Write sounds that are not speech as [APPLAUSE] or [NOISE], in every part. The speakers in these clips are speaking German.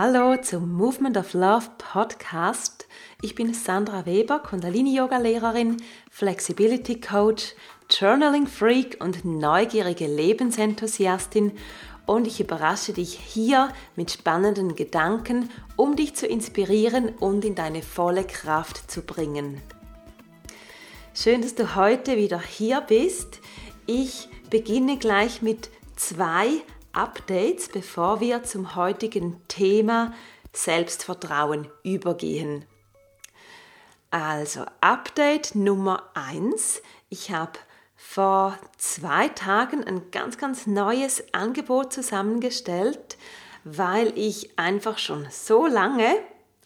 Hallo zum Movement of Love Podcast. Ich bin Sandra Weber, Kundalini-Yoga-Lehrerin, Flexibility Coach, Journaling Freak und neugierige Lebensenthusiastin und ich überrasche dich hier mit spannenden Gedanken, um dich zu inspirieren und in deine volle Kraft zu bringen. Schön, dass du heute wieder hier bist. Ich beginne gleich mit zwei Updates, bevor wir zum heutigen Thema Selbstvertrauen übergehen. Also Update Nummer 1. Ich habe vor zwei Tagen ein ganz, ganz neues Angebot zusammengestellt, weil ich einfach schon so lange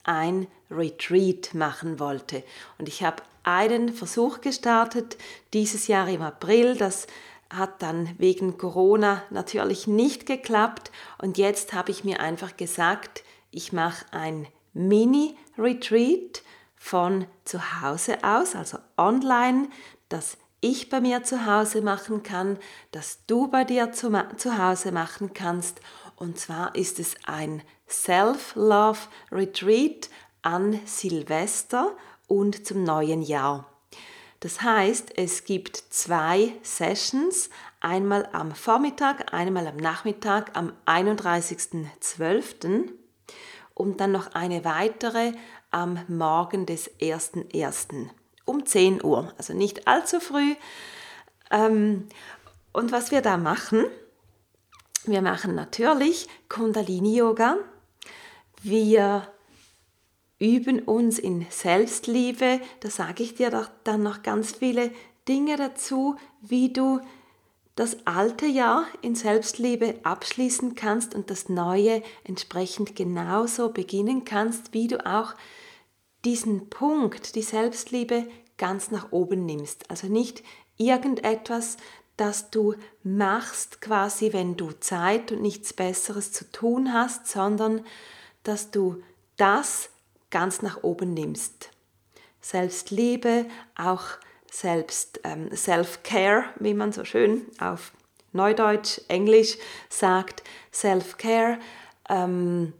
ein Retreat machen wollte. Und ich habe einen Versuch gestartet dieses Jahr im April, das hat dann wegen Corona natürlich nicht geklappt und jetzt habe ich mir einfach gesagt, ich mache ein Mini-Retreat von zu Hause aus, also online, das ich bei mir zu Hause machen kann, das du bei dir zu, zu Hause machen kannst. Und zwar ist es ein Self-Love-Retreat an Silvester und zum neuen Jahr. Das heißt, es gibt zwei Sessions, einmal am Vormittag, einmal am Nachmittag am 31.12. und dann noch eine weitere am Morgen des 1.1. um 10 Uhr, also nicht allzu früh. Ähm, und was wir da machen, wir machen natürlich Kundalini-Yoga. Wir üben uns in Selbstliebe. Da sage ich dir dann noch ganz viele Dinge dazu, wie du das alte Jahr in Selbstliebe abschließen kannst und das neue entsprechend genauso beginnen kannst, wie du auch diesen Punkt, die Selbstliebe, ganz nach oben nimmst. Also nicht irgendetwas, das du machst quasi, wenn du Zeit und nichts Besseres zu tun hast, sondern dass du das ganz nach oben nimmst. Selbstliebe, auch selbst ähm, Self-Care, wie man so schön auf Neudeutsch, Englisch sagt, Self-Care. Ähm,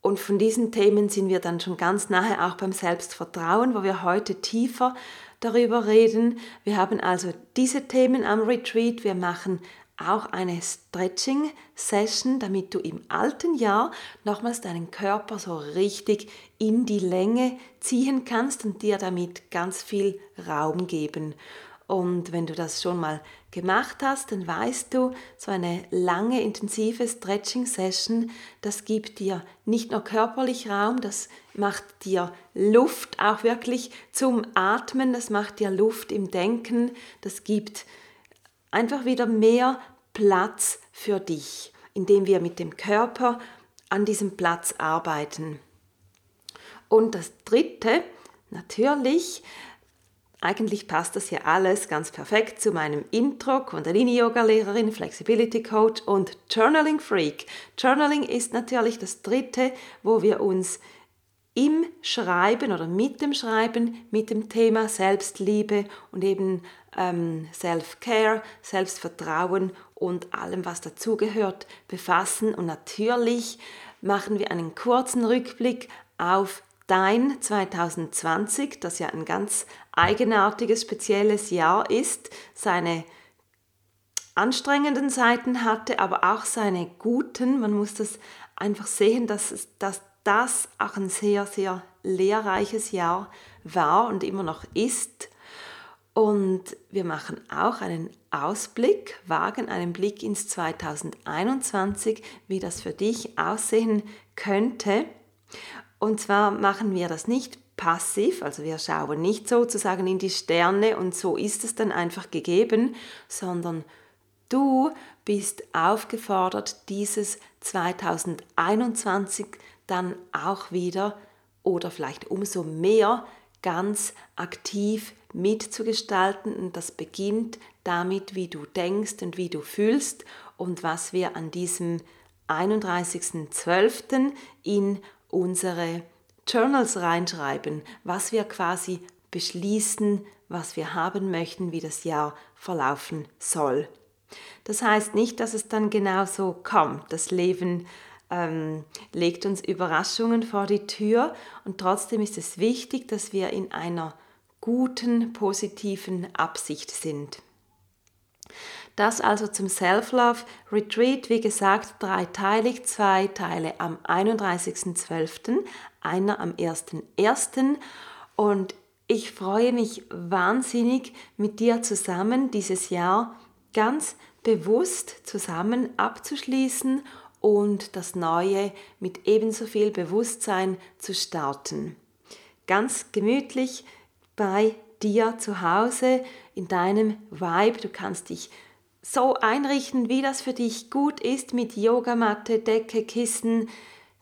und von diesen Themen sind wir dann schon ganz nahe auch beim Selbstvertrauen, wo wir heute tiefer darüber reden. Wir haben also diese Themen am Retreat. Wir machen auch eine Stretching-Session, damit du im alten Jahr nochmals deinen Körper so richtig in die Länge ziehen kannst und dir damit ganz viel Raum geben. Und wenn du das schon mal gemacht hast, dann weißt du, so eine lange, intensive Stretching-Session, das gibt dir nicht nur körperlich Raum, das macht dir Luft auch wirklich zum Atmen, das macht dir Luft im Denken, das gibt einfach wieder mehr Platz für dich, indem wir mit dem Körper an diesem Platz arbeiten. Und das Dritte, natürlich, eigentlich passt das hier alles ganz perfekt zu meinem Intro, Kundalini-Yoga-Lehrerin, Flexibility Coach und Journaling Freak. Journaling ist natürlich das Dritte, wo wir uns im Schreiben oder mit dem Schreiben mit dem Thema Selbstliebe und eben ähm, Self-Care, Selbstvertrauen und allem, was dazugehört, befassen. Und natürlich machen wir einen kurzen Rückblick auf dein 2020, das ja ein ganz eigenartiges, spezielles Jahr ist, seine anstrengenden Seiten hatte, aber auch seine guten. Man muss das einfach sehen, dass, dass das auch ein sehr, sehr lehrreiches Jahr war und immer noch ist. Und wir machen auch einen Ausblick, wagen einen Blick ins 2021, wie das für dich aussehen könnte. Und zwar machen wir das nicht passiv, also wir schauen nicht sozusagen in die Sterne und so ist es dann einfach gegeben, sondern du bist aufgefordert, dieses 2021 dann auch wieder oder vielleicht umso mehr ganz aktiv mitzugestalten. Und das beginnt damit, wie du denkst und wie du fühlst und was wir an diesem 31.12. in unsere Journals reinschreiben, was wir quasi beschließen, was wir haben möchten, wie das Jahr verlaufen soll. Das heißt nicht, dass es dann genau so kommt. Das Leben ähm, legt uns Überraschungen vor die Tür und trotzdem ist es wichtig, dass wir in einer guten, positiven Absicht sind. Das also zum Self-Love Retreat, wie gesagt, dreiteilig, zwei Teile am 31.12., einer am 1.1. Und ich freue mich wahnsinnig, mit dir zusammen dieses Jahr ganz bewusst zusammen abzuschließen und das Neue mit ebenso viel Bewusstsein zu starten. Ganz gemütlich bei dir zu Hause in deinem Vibe. Du kannst dich so einrichten, wie das für dich gut ist, mit Yogamatte, Decke, Kissen,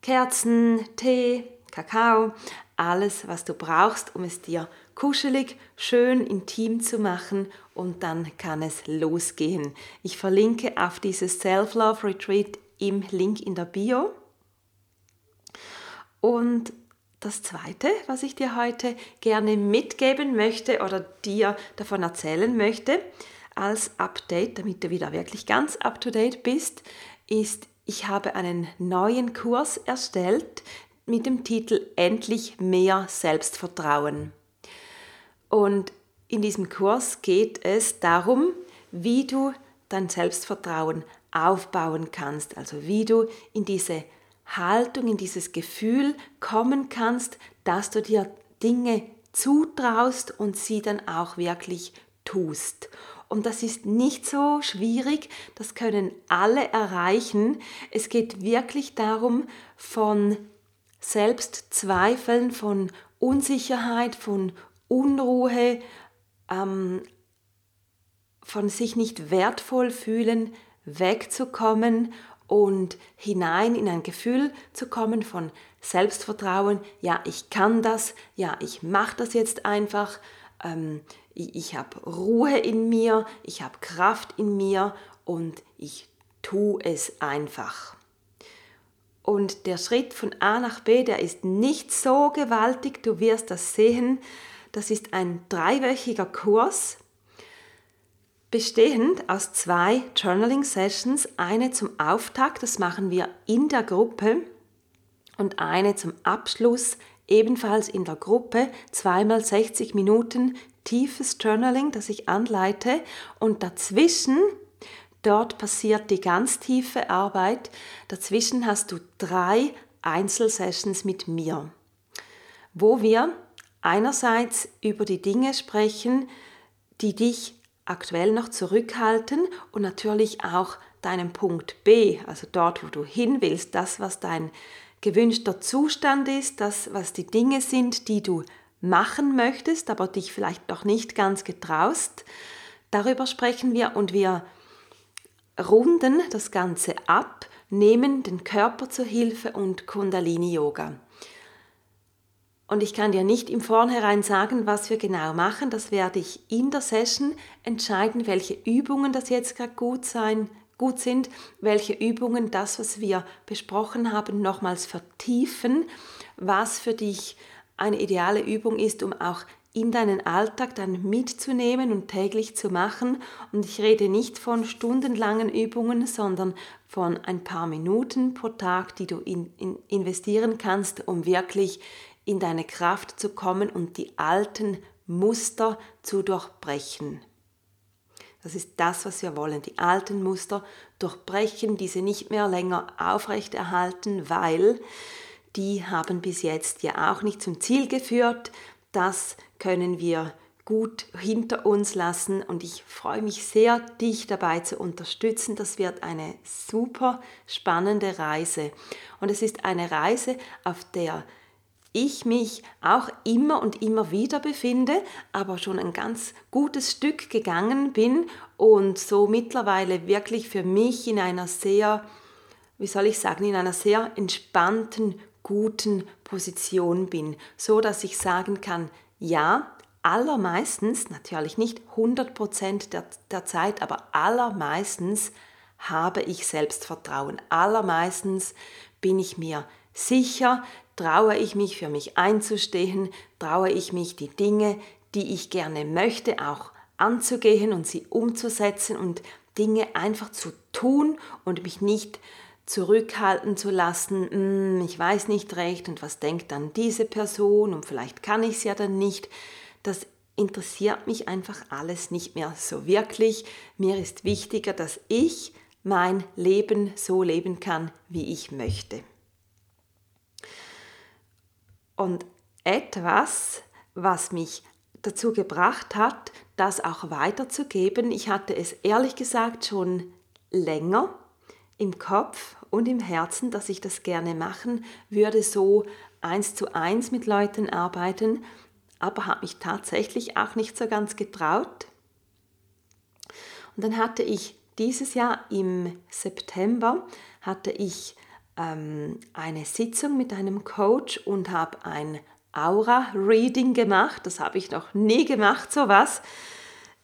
Kerzen, Tee, Kakao, alles, was du brauchst, um es dir kuschelig, schön, intim zu machen und dann kann es losgehen. Ich verlinke auf dieses Self-Love Retreat im Link in der Bio. Und das Zweite, was ich dir heute gerne mitgeben möchte oder dir davon erzählen möchte, als Update, damit du wieder wirklich ganz up-to-date bist, ist, ich habe einen neuen Kurs erstellt mit dem Titel Endlich mehr Selbstvertrauen. Und in diesem Kurs geht es darum, wie du dein Selbstvertrauen aufbauen kannst, also wie du in diese Haltung, in dieses Gefühl kommen kannst, dass du dir Dinge zutraust und sie dann auch wirklich tust. Und das ist nicht so schwierig, das können alle erreichen. Es geht wirklich darum, von Selbstzweifeln, von Unsicherheit, von Unruhe, ähm, von sich nicht wertvoll fühlen, wegzukommen und hinein in ein Gefühl zu kommen von Selbstvertrauen, ja, ich kann das, ja, ich mache das jetzt einfach, ähm, ich, ich habe Ruhe in mir, ich habe Kraft in mir und ich tue es einfach. Und der Schritt von A nach B, der ist nicht so gewaltig, du wirst das sehen. Das ist ein dreiwöchiger Kurs, bestehend aus zwei Journaling Sessions, eine zum Auftakt, das machen wir in der Gruppe, und eine zum Abschluss, ebenfalls in der Gruppe, zweimal 60 Minuten tiefes Journaling, das ich anleite, und dazwischen Dort passiert die ganz tiefe Arbeit. Dazwischen hast du drei Einzelsessions mit mir, wo wir einerseits über die Dinge sprechen, die dich aktuell noch zurückhalten und natürlich auch deinen Punkt B, also dort, wo du hin willst, das, was dein gewünschter Zustand ist, das, was die Dinge sind, die du machen möchtest, aber dich vielleicht noch nicht ganz getraust. Darüber sprechen wir und wir runden das Ganze ab, nehmen den Körper zur Hilfe und Kundalini Yoga. Und ich kann dir nicht im Vornherein sagen, was wir genau machen. Das werde ich in der Session entscheiden, welche Übungen das jetzt gerade gut, sein, gut sind, welche Übungen das, was wir besprochen haben, nochmals vertiefen, was für dich eine ideale Übung ist, um auch in deinen Alltag dann mitzunehmen und täglich zu machen. Und ich rede nicht von stundenlangen Übungen, sondern von ein paar Minuten pro Tag, die du in, in investieren kannst, um wirklich in deine Kraft zu kommen und die alten Muster zu durchbrechen. Das ist das, was wir wollen, die alten Muster durchbrechen, diese nicht mehr länger aufrechterhalten, weil die haben bis jetzt ja auch nicht zum Ziel geführt. Das können wir gut hinter uns lassen und ich freue mich sehr, dich dabei zu unterstützen. Das wird eine super spannende Reise und es ist eine Reise, auf der ich mich auch immer und immer wieder befinde, aber schon ein ganz gutes Stück gegangen bin und so mittlerweile wirklich für mich in einer sehr, wie soll ich sagen, in einer sehr entspannten, guten Position bin, so dass ich sagen kann, ja, allermeistens, natürlich nicht 100% der, der Zeit, aber allermeistens habe ich Selbstvertrauen. Allermeistens bin ich mir sicher, traue ich mich für mich einzustehen, traue ich mich die Dinge, die ich gerne möchte, auch anzugehen und sie umzusetzen und Dinge einfach zu tun und mich nicht zurückhalten zu lassen, hm, ich weiß nicht recht und was denkt dann diese Person und vielleicht kann ich es ja dann nicht. Das interessiert mich einfach alles nicht mehr so wirklich. Mir ist wichtiger, dass ich mein Leben so leben kann, wie ich möchte. Und etwas, was mich dazu gebracht hat, das auch weiterzugeben, ich hatte es ehrlich gesagt schon länger im Kopf und im Herzen, dass ich das gerne machen würde, so eins zu eins mit Leuten arbeiten, aber habe mich tatsächlich auch nicht so ganz getraut. Und dann hatte ich dieses Jahr im September hatte ich ähm, eine Sitzung mit einem Coach und habe ein Aura-Reading gemacht. Das habe ich noch nie gemacht, sowas.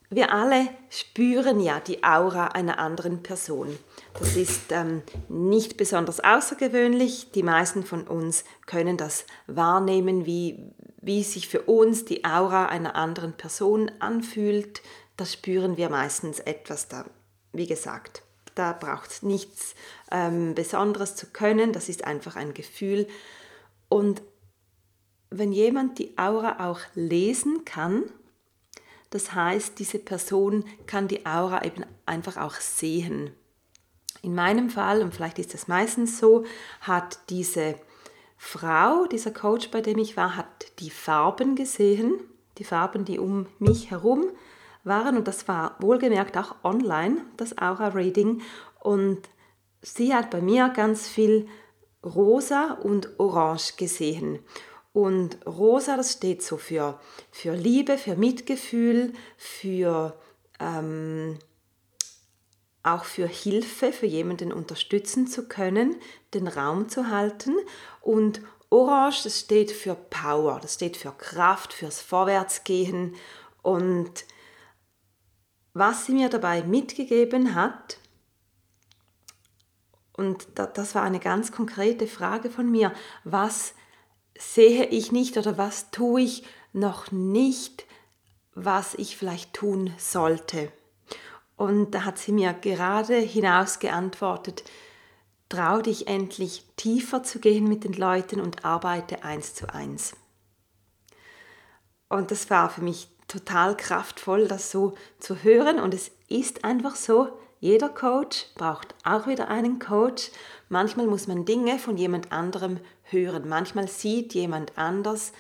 Wir alle spüren ja die Aura einer anderen Person. Das ist ähm, nicht besonders außergewöhnlich. Die meisten von uns können das wahrnehmen, wie, wie sich für uns die Aura einer anderen Person anfühlt. Das spüren wir meistens etwas da wie gesagt, da braucht es nichts ähm, Besonderes zu können, das ist einfach ein Gefühl. Und wenn jemand die Aura auch lesen kann, das heißt, diese Person kann die Aura eben einfach auch sehen. In meinem Fall, und vielleicht ist das meistens so, hat diese Frau, dieser Coach, bei dem ich war, hat die Farben gesehen, die Farben, die um mich herum waren und das war wohlgemerkt auch online, das Aura-Reading. Und sie hat bei mir ganz viel rosa und orange gesehen. Und rosa, das steht so für, für Liebe, für Mitgefühl, für ähm, auch für Hilfe, für jemanden unterstützen zu können, den Raum zu halten. Und Orange, das steht für Power, das steht für Kraft, fürs Vorwärtsgehen. Und was sie mir dabei mitgegeben hat, und das war eine ganz konkrete Frage von mir, was sehe ich nicht oder was tue ich noch nicht, was ich vielleicht tun sollte. Und da hat sie mir gerade hinaus geantwortet, trau dich endlich tiefer zu gehen mit den Leuten und arbeite eins zu eins. Und das war für mich total kraftvoll, das so zu hören. Und es ist einfach so, jeder Coach braucht auch wieder einen Coach. Manchmal muss man Dinge von jemand anderem hören. Manchmal sieht jemand anders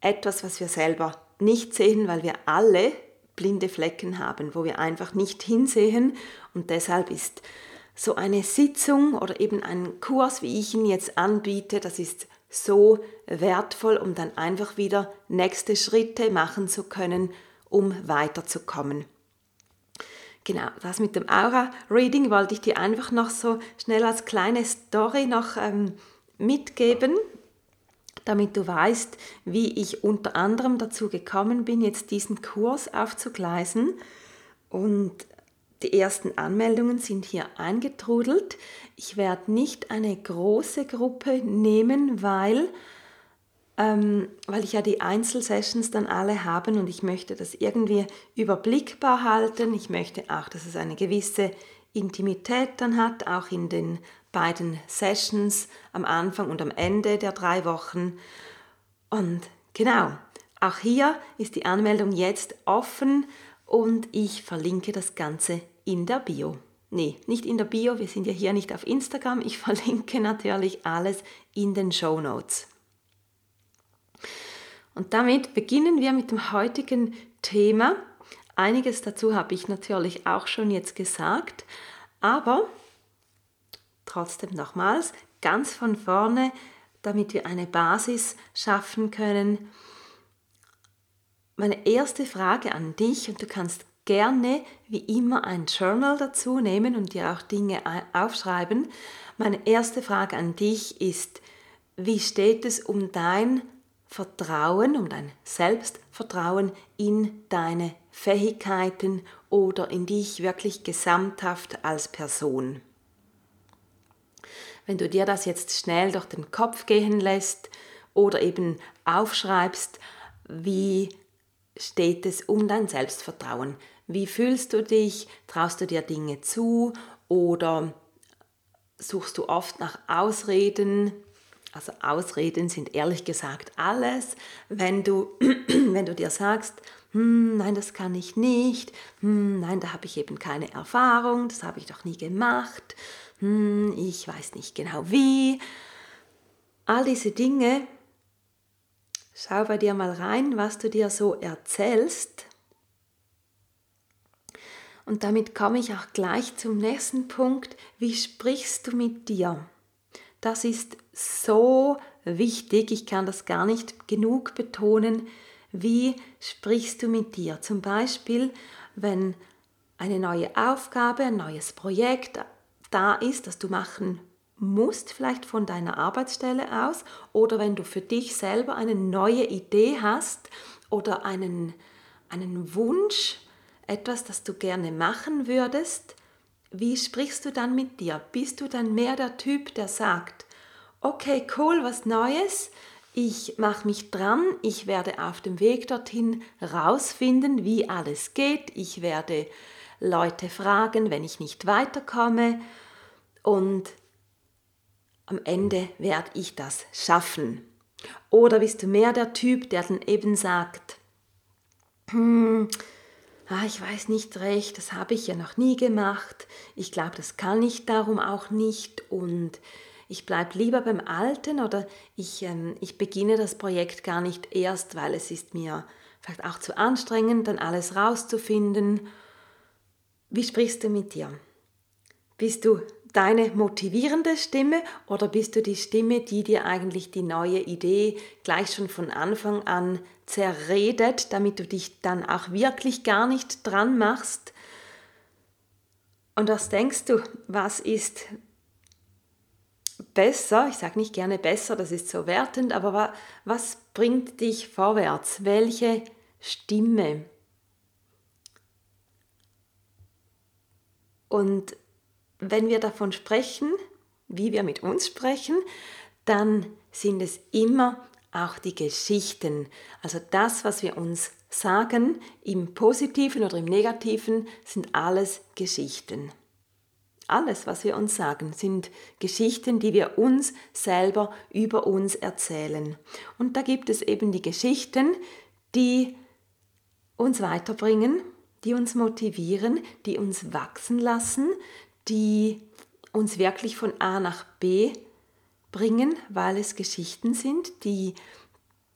etwas, was wir selber nicht sehen, weil wir alle blinde Flecken haben, wo wir einfach nicht hinsehen. Und deshalb ist so eine Sitzung oder eben ein Kurs, wie ich ihn jetzt anbiete, das ist so wertvoll, um dann einfach wieder nächste Schritte machen zu können, um weiterzukommen. Genau, das mit dem Aura-Reading wollte ich dir einfach noch so schnell als kleine Story noch ähm, mitgeben, damit du weißt, wie ich unter anderem dazu gekommen bin, jetzt diesen Kurs aufzugleisen. Und die ersten Anmeldungen sind hier eingetrudelt. Ich werde nicht eine große Gruppe nehmen, weil, ähm, weil ich ja die Einzelsessions dann alle habe und ich möchte das irgendwie überblickbar halten. Ich möchte auch, dass es eine gewisse Intimität dann hat, auch in den beiden Sessions am Anfang und am Ende der drei Wochen. Und genau, auch hier ist die Anmeldung jetzt offen und ich verlinke das Ganze in der Bio. Nee, nicht in der Bio, wir sind ja hier nicht auf Instagram. Ich [LAUGHS] verlinke natürlich alles in den Show Notes. Und damit beginnen wir mit dem heutigen Thema. Einiges dazu habe ich natürlich auch schon jetzt gesagt, aber trotzdem nochmals ganz von vorne damit wir eine Basis schaffen können. Meine erste Frage an dich, und du kannst gerne wie immer ein Journal dazu nehmen und dir auch Dinge aufschreiben. Meine erste Frage an dich ist, wie steht es um dein Vertrauen, um dein Selbstvertrauen in deine Fähigkeiten oder in dich wirklich gesamthaft als Person? Wenn du dir das jetzt schnell durch den Kopf gehen lässt oder eben aufschreibst, wie steht es um dein Selbstvertrauen? Wie fühlst du dich? Traust du dir Dinge zu? Oder suchst du oft nach Ausreden? Also Ausreden sind ehrlich gesagt alles. Wenn du, [CLEARS THROAT] wenn du dir sagst, hm, nein, das kann ich nicht, hm, nein, da habe ich eben keine Erfahrung, das habe ich doch nie gemacht, hm, ich weiß nicht genau wie. All diese Dinge, schau bei dir mal rein, was du dir so erzählst und damit komme ich auch gleich zum nächsten Punkt. Wie sprichst du mit dir? Das ist so wichtig. Ich kann das gar nicht genug betonen. Wie sprichst du mit dir? Zum Beispiel, wenn eine neue Aufgabe, ein neues Projekt da ist, das du machen musst, vielleicht von deiner Arbeitsstelle aus, oder wenn du für dich selber eine neue Idee hast oder einen, einen Wunsch, etwas, das du gerne machen würdest, wie sprichst du dann mit dir? Bist du dann mehr der Typ, der sagt, okay, cool, was Neues, ich mache mich dran, ich werde auf dem Weg dorthin rausfinden, wie alles geht, ich werde Leute fragen, wenn ich nicht weiterkomme und am Ende werde ich das schaffen. Oder bist du mehr der Typ, der dann eben sagt, hm, ah, ich weiß nicht recht, das habe ich ja noch nie gemacht, ich glaube, das kann ich darum auch nicht und ich bleibe lieber beim Alten oder ich, ähm, ich beginne das Projekt gar nicht erst, weil es ist mir vielleicht auch zu anstrengend, dann alles rauszufinden. Wie sprichst du mit dir? Bist du deine motivierende Stimme oder bist du die Stimme, die dir eigentlich die neue Idee gleich schon von Anfang an zerredet, damit du dich dann auch wirklich gar nicht dran machst? Und was denkst du, was ist besser? Ich sage nicht gerne besser, das ist so wertend, aber was bringt dich vorwärts? Welche Stimme? Und wenn wir davon sprechen, wie wir mit uns sprechen, dann sind es immer auch die Geschichten. Also das, was wir uns sagen, im positiven oder im negativen, sind alles Geschichten. Alles, was wir uns sagen, sind Geschichten, die wir uns selber über uns erzählen. Und da gibt es eben die Geschichten, die uns weiterbringen, die uns motivieren, die uns wachsen lassen, die uns wirklich von A nach B bringen, weil es Geschichten sind, die,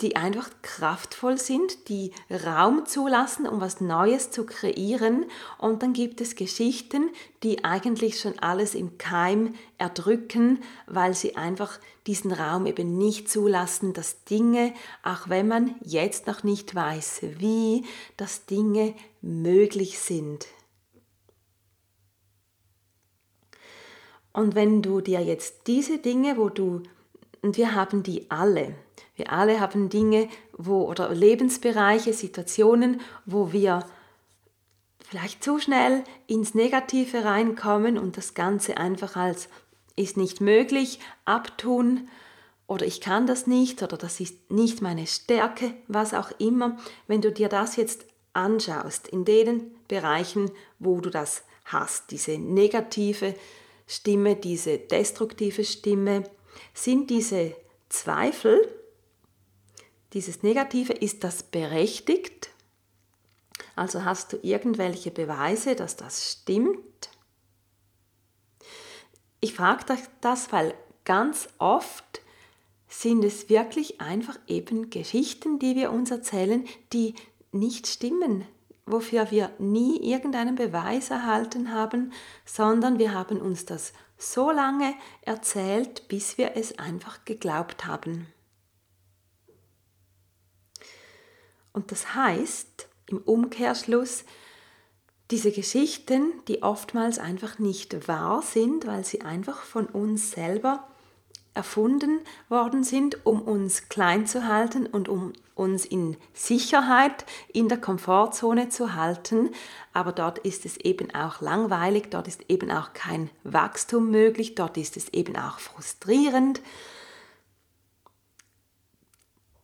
die einfach kraftvoll sind, die Raum zulassen, um was Neues zu kreieren. Und dann gibt es Geschichten, die eigentlich schon alles im Keim erdrücken, weil sie einfach diesen Raum eben nicht zulassen, dass Dinge, auch wenn man jetzt noch nicht weiß wie, dass Dinge möglich sind. Und wenn du dir jetzt diese Dinge, wo du, und wir haben die alle, wir alle haben Dinge, wo, oder Lebensbereiche, Situationen, wo wir vielleicht zu schnell ins Negative reinkommen und das Ganze einfach als ist nicht möglich abtun oder ich kann das nicht oder das ist nicht meine Stärke, was auch immer. Wenn du dir das jetzt anschaust, in den Bereichen, wo du das hast, diese negative Stimme, diese destruktive Stimme, sind diese Zweifel, dieses Negative, ist das berechtigt? Also hast du irgendwelche Beweise, dass das stimmt? Ich frage das, weil ganz oft sind es wirklich einfach eben Geschichten, die wir uns erzählen, die nicht stimmen, wofür wir nie irgendeinen Beweis erhalten haben, sondern wir haben uns das so lange erzählt, bis wir es einfach geglaubt haben. Und das heißt im Umkehrschluss, diese Geschichten, die oftmals einfach nicht wahr sind, weil sie einfach von uns selber erfunden worden sind, um uns klein zu halten und um uns in Sicherheit in der Komfortzone zu halten. Aber dort ist es eben auch langweilig, dort ist eben auch kein Wachstum möglich, dort ist es eben auch frustrierend.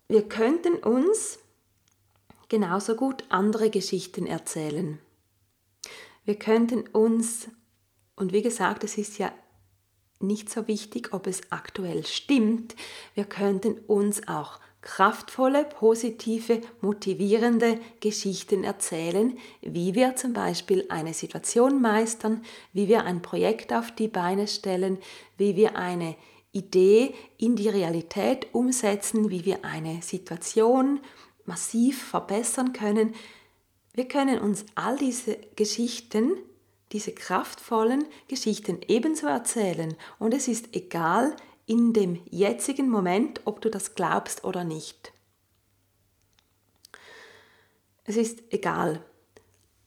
Wir könnten uns genauso gut andere Geschichten erzählen. Wir könnten uns, und wie gesagt, es ist ja nicht so wichtig, ob es aktuell stimmt. Wir könnten uns auch kraftvolle, positive, motivierende Geschichten erzählen, wie wir zum Beispiel eine Situation meistern, wie wir ein Projekt auf die Beine stellen, wie wir eine Idee in die Realität umsetzen, wie wir eine Situation massiv verbessern können. Wir können uns all diese Geschichten diese kraftvollen Geschichten ebenso erzählen und es ist egal in dem jetzigen Moment, ob du das glaubst oder nicht. Es ist egal,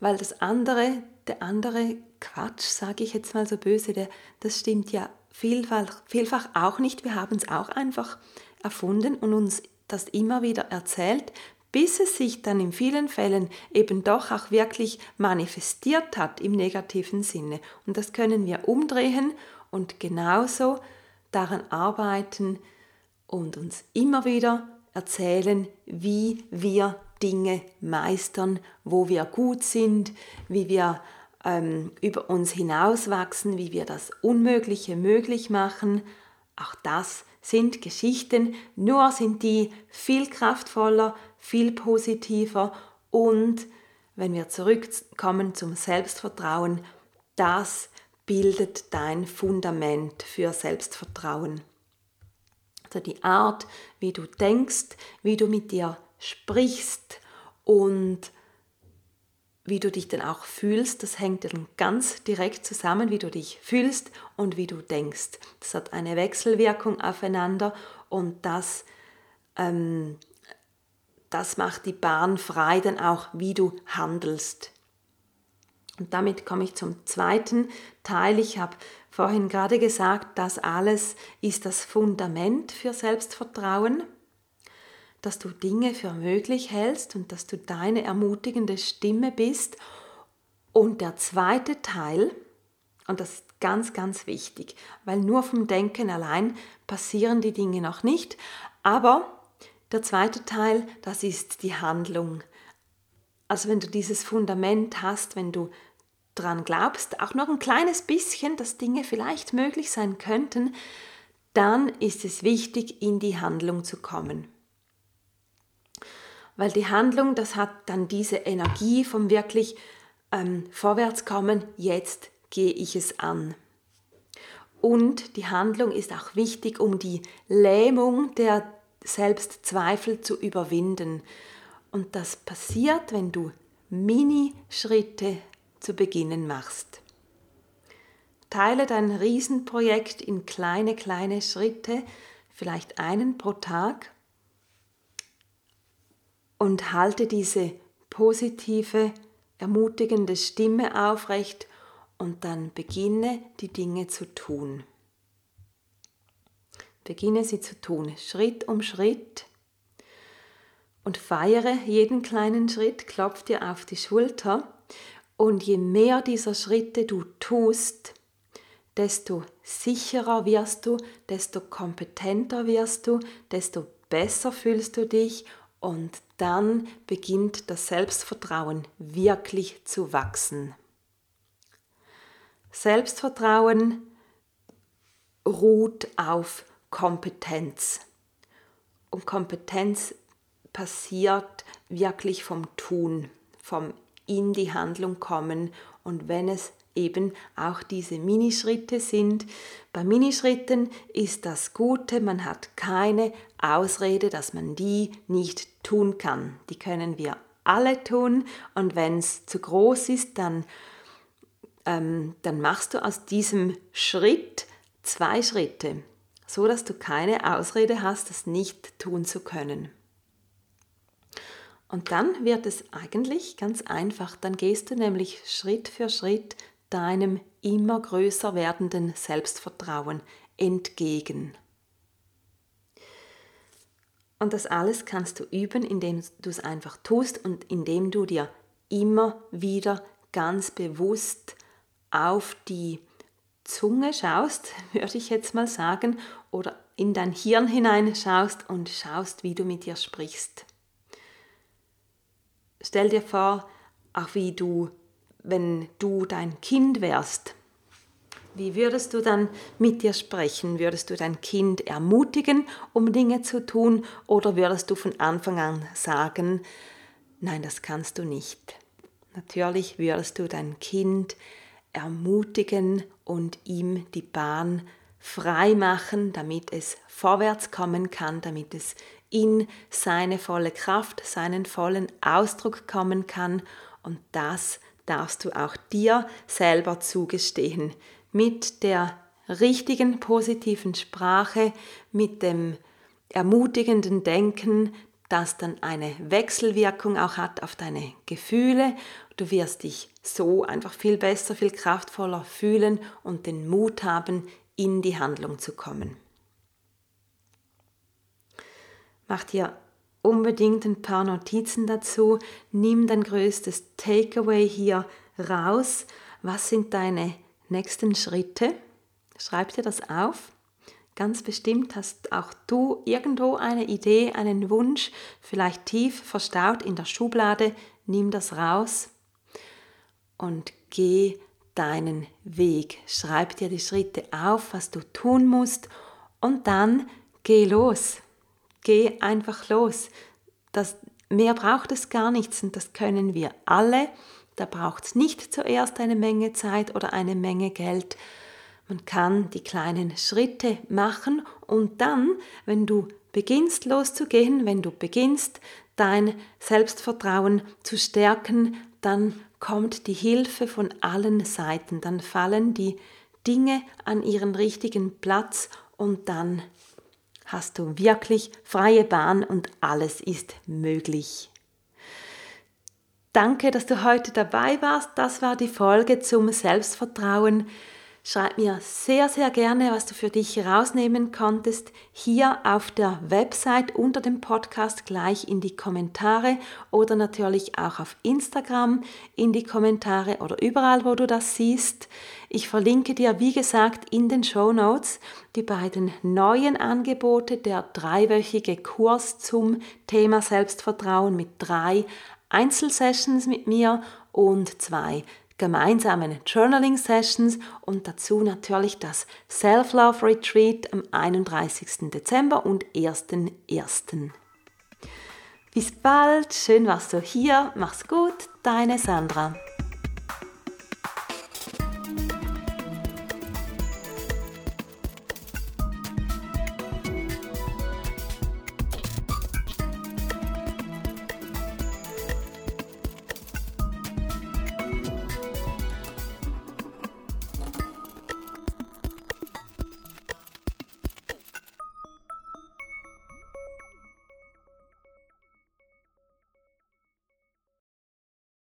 weil das andere, der andere Quatsch, sage ich jetzt mal so böse, der, das stimmt ja vielfach, vielfach auch nicht. Wir haben es auch einfach erfunden und uns das immer wieder erzählt, bis es sich dann in vielen Fällen eben doch auch wirklich manifestiert hat im negativen Sinne. Und das können wir umdrehen und genauso daran arbeiten und uns immer wieder erzählen, wie wir Dinge meistern, wo wir gut sind, wie wir ähm, über uns hinauswachsen, wie wir das Unmögliche möglich machen. Auch das sind Geschichten, nur sind die viel kraftvoller, viel positiver und wenn wir zurückkommen zum Selbstvertrauen, das bildet dein Fundament für Selbstvertrauen. Also die Art, wie du denkst, wie du mit dir sprichst und wie du dich dann auch fühlst, das hängt dann ganz direkt zusammen, wie du dich fühlst und wie du denkst. Das hat eine Wechselwirkung aufeinander und das ähm, das macht die Bahn frei dann auch, wie du handelst. Und damit komme ich zum zweiten Teil. Ich habe vorhin gerade gesagt, das alles ist das Fundament für Selbstvertrauen, dass du Dinge für möglich hältst und dass du deine ermutigende Stimme bist. Und der zweite Teil, und das ist ganz, ganz wichtig, weil nur vom Denken allein passieren die Dinge noch nicht, aber der zweite Teil, das ist die Handlung. Also wenn du dieses Fundament hast, wenn du dran glaubst, auch noch ein kleines bisschen, dass Dinge vielleicht möglich sein könnten, dann ist es wichtig, in die Handlung zu kommen. Weil die Handlung, das hat dann diese Energie vom wirklich ähm, Vorwärtskommen, jetzt gehe ich es an. Und die Handlung ist auch wichtig, um die Lähmung der Selbstzweifel zu überwinden. Und das passiert, wenn du Mini-Schritte zu beginnen machst. Teile dein Riesenprojekt in kleine, kleine Schritte, vielleicht einen pro Tag, und halte diese positive, ermutigende Stimme aufrecht und dann beginne die Dinge zu tun. Beginne sie zu tun, Schritt um Schritt. Und feiere jeden kleinen Schritt, klopf dir auf die Schulter. Und je mehr dieser Schritte du tust, desto sicherer wirst du, desto kompetenter wirst du, desto besser fühlst du dich und dann beginnt das Selbstvertrauen wirklich zu wachsen. Selbstvertrauen ruht auf Kompetenz. Und Kompetenz passiert wirklich vom Tun, vom in die Handlung kommen. Und wenn es eben auch diese Minischritte sind. Bei Minischritten ist das Gute, man hat keine Ausrede, dass man die nicht tun kann. Die können wir alle tun und wenn es zu groß ist, dann ähm, dann machst du aus diesem Schritt zwei Schritte, so dass du keine Ausrede hast, das nicht tun zu können. Und dann wird es eigentlich ganz einfach. Dann gehst du nämlich Schritt für Schritt deinem immer größer werdenden Selbstvertrauen entgegen. Und das alles kannst du üben, indem du es einfach tust und indem du dir immer wieder ganz bewusst auf die Zunge schaust, [LAUGHS] würde ich jetzt mal sagen, oder in dein Hirn hinein schaust und schaust, wie du mit dir sprichst. Stell dir vor, auch wie du, wenn du dein Kind wärst, wie würdest du dann mit dir sprechen? Würdest du dein Kind ermutigen, um Dinge zu tun, oder würdest du von Anfang an sagen, nein, das kannst du nicht? Natürlich würdest du dein Kind ermutigen und ihm die Bahn frei machen, damit es vorwärts kommen kann, damit es in seine volle Kraft, seinen vollen Ausdruck kommen kann. Und das darfst du auch dir selber zugestehen. Mit der richtigen positiven Sprache, mit dem ermutigenden Denken, das dann eine Wechselwirkung auch hat auf deine Gefühle. Du wirst dich so einfach viel besser, viel kraftvoller fühlen und den Mut haben, in die Handlung zu kommen. Mach dir unbedingt ein paar Notizen dazu. Nimm dein größtes Takeaway hier raus. Was sind deine nächsten Schritte? Schreib dir das auf. Ganz bestimmt hast auch du irgendwo eine Idee, einen Wunsch, vielleicht tief verstaut in der Schublade. Nimm das raus und geh deinen Weg. Schreib dir die Schritte auf, was du tun musst und dann geh los geh einfach los. Das, mehr braucht es gar nichts und das können wir alle. Da braucht es nicht zuerst eine Menge Zeit oder eine Menge Geld. Man kann die kleinen Schritte machen und dann, wenn du beginnst loszugehen, wenn du beginnst dein Selbstvertrauen zu stärken, dann kommt die Hilfe von allen Seiten, dann fallen die Dinge an ihren richtigen Platz und dann hast du wirklich freie Bahn und alles ist möglich. Danke, dass du heute dabei warst. Das war die Folge zum Selbstvertrauen. Schreib mir sehr, sehr gerne, was du für dich herausnehmen konntest, hier auf der Website unter dem Podcast gleich in die Kommentare oder natürlich auch auf Instagram in die Kommentare oder überall, wo du das siehst. Ich verlinke dir, wie gesagt, in den Show Notes die beiden neuen Angebote, der dreiwöchige Kurs zum Thema Selbstvertrauen mit drei Einzelsessions mit mir und zwei gemeinsamen Journaling Sessions und dazu natürlich das Self-Love Retreat am 31. Dezember und 1.1. Bis bald, schön warst du hier, mach's gut, deine Sandra.